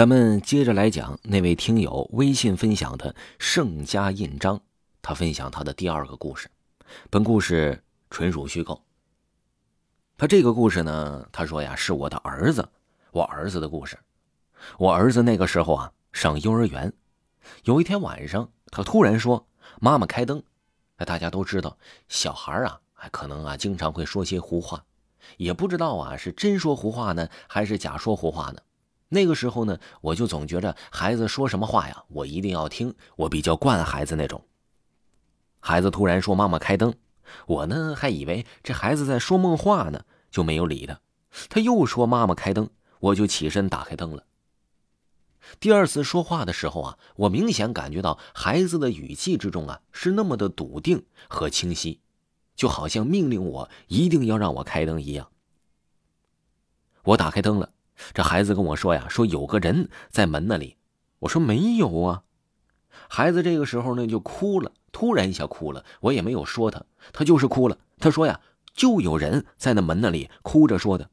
咱们接着来讲那位听友微信分享的盛家印章，他分享他的第二个故事。本故事纯属虚构。他这个故事呢，他说呀，是我的儿子，我儿子的故事。我儿子那个时候啊，上幼儿园。有一天晚上，他突然说：“妈妈开灯。”大家都知道，小孩啊，还可能啊，经常会说些胡话，也不知道啊，是真说胡话呢，还是假说胡话呢？那个时候呢，我就总觉着孩子说什么话呀，我一定要听。我比较惯孩子那种。孩子突然说：“妈妈开灯。”我呢还以为这孩子在说梦话呢，就没有理他。他又说：“妈妈开灯。”我就起身打开灯了。第二次说话的时候啊，我明显感觉到孩子的语气之中啊是那么的笃定和清晰，就好像命令我一定要让我开灯一样。我打开灯了。这孩子跟我说呀，说有个人在门那里。我说没有啊。孩子这个时候呢就哭了，突然一下哭了。我也没有说他，他就是哭了。他说呀，就有人在那门那里哭着说的。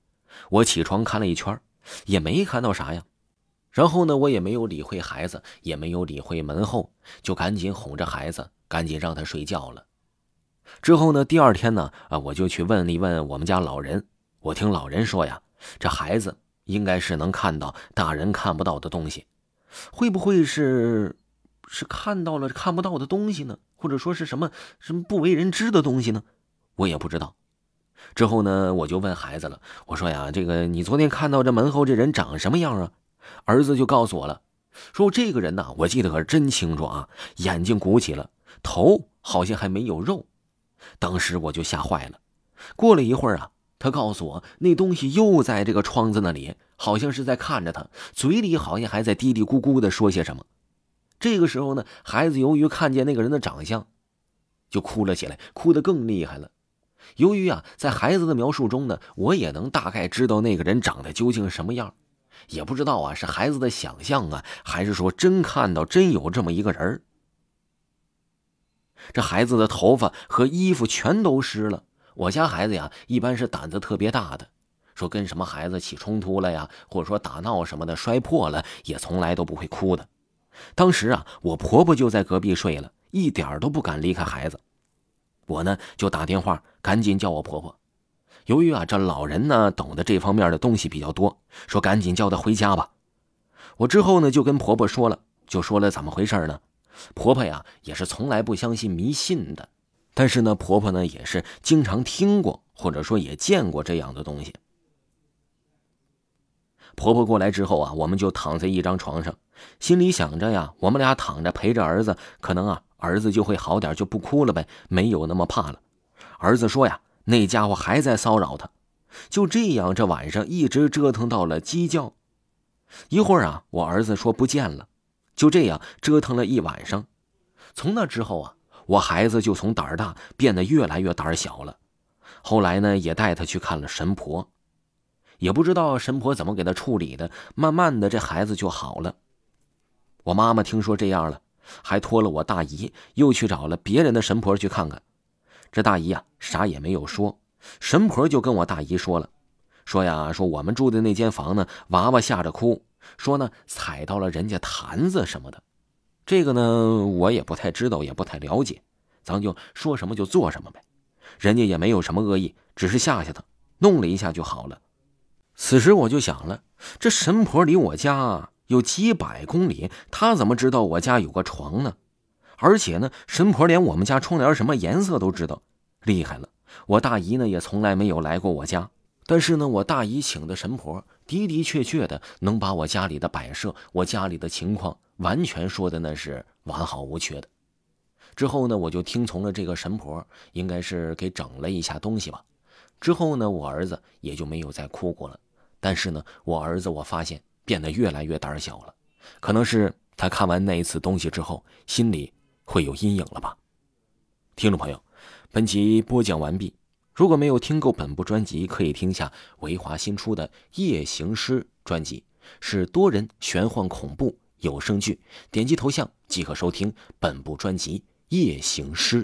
我起床看了一圈，也没看到啥呀。然后呢，我也没有理会孩子，也没有理会门后，就赶紧哄着孩子，赶紧让他睡觉了。之后呢，第二天呢，啊，我就去问了一问我们家老人。我听老人说呀，这孩子。应该是能看到大人看不到的东西，会不会是是看到了看不到的东西呢？或者说是什么什么不为人知的东西呢？我也不知道。之后呢，我就问孩子了，我说呀，这个你昨天看到这门后这人长什么样啊？儿子就告诉我了，说这个人呐，我记得可真清楚啊，眼睛鼓起了，头好像还没有肉。当时我就吓坏了。过了一会儿啊。他告诉我，那东西又在这个窗子那里，好像是在看着他，嘴里好像还在嘀嘀咕咕的说些什么。这个时候呢，孩子由于看见那个人的长相，就哭了起来，哭得更厉害了。由于啊，在孩子的描述中呢，我也能大概知道那个人长得究竟什么样，也不知道啊，是孩子的想象啊，还是说真看到真有这么一个人这孩子的头发和衣服全都湿了。我家孩子呀，一般是胆子特别大的，说跟什么孩子起冲突了呀，或者说打闹什么的摔破了，也从来都不会哭的。当时啊，我婆婆就在隔壁睡了，一点都不敢离开孩子。我呢就打电话，赶紧叫我婆婆。由于啊这老人呢懂得这方面的东西比较多，说赶紧叫她回家吧。我之后呢就跟婆婆说了，就说了怎么回事呢？婆婆呀也是从来不相信迷信的。但是呢，婆婆呢也是经常听过，或者说也见过这样的东西。婆婆过来之后啊，我们就躺在一张床上，心里想着呀，我们俩躺着陪着儿子，可能啊儿子就会好点，就不哭了呗，没有那么怕了。儿子说呀，那家伙还在骚扰他。就这样，这晚上一直折腾到了鸡叫。一会儿啊，我儿子说不见了。就这样折腾了一晚上。从那之后啊。我孩子就从胆儿大变得越来越胆儿小了，后来呢，也带他去看了神婆，也不知道神婆怎么给他处理的，慢慢的这孩子就好了。我妈妈听说这样了，还托了我大姨，又去找了别人的神婆去看看。这大姨啊，啥也没有说，神婆就跟我大姨说了，说呀，说我们住的那间房呢，娃娃吓着哭，说呢踩到了人家坛子什么的。这个呢，我也不太知道，也不太了解，咱就说什么就做什么呗。人家也没有什么恶意，只是吓吓他，弄了一下就好了。此时我就想了，这神婆离我家有几百公里，她怎么知道我家有个床呢？而且呢，神婆连我们家窗帘什么颜色都知道，厉害了。我大姨呢，也从来没有来过我家，但是呢，我大姨请的神婆的的确确的能把我家里的摆设，我家里的情况。完全说的那是完好无缺的。之后呢，我就听从了这个神婆，应该是给整了一下东西吧。之后呢，我儿子也就没有再哭过了。但是呢，我儿子我发现变得越来越胆小了，可能是他看完那一次东西之后，心里会有阴影了吧。听众朋友，本集播讲完毕。如果没有听够本部专辑，可以听下维华新出的《夜行诗》专辑，是多人玄幻恐怖。有声剧，点击头像即可收听本部专辑《夜行诗》。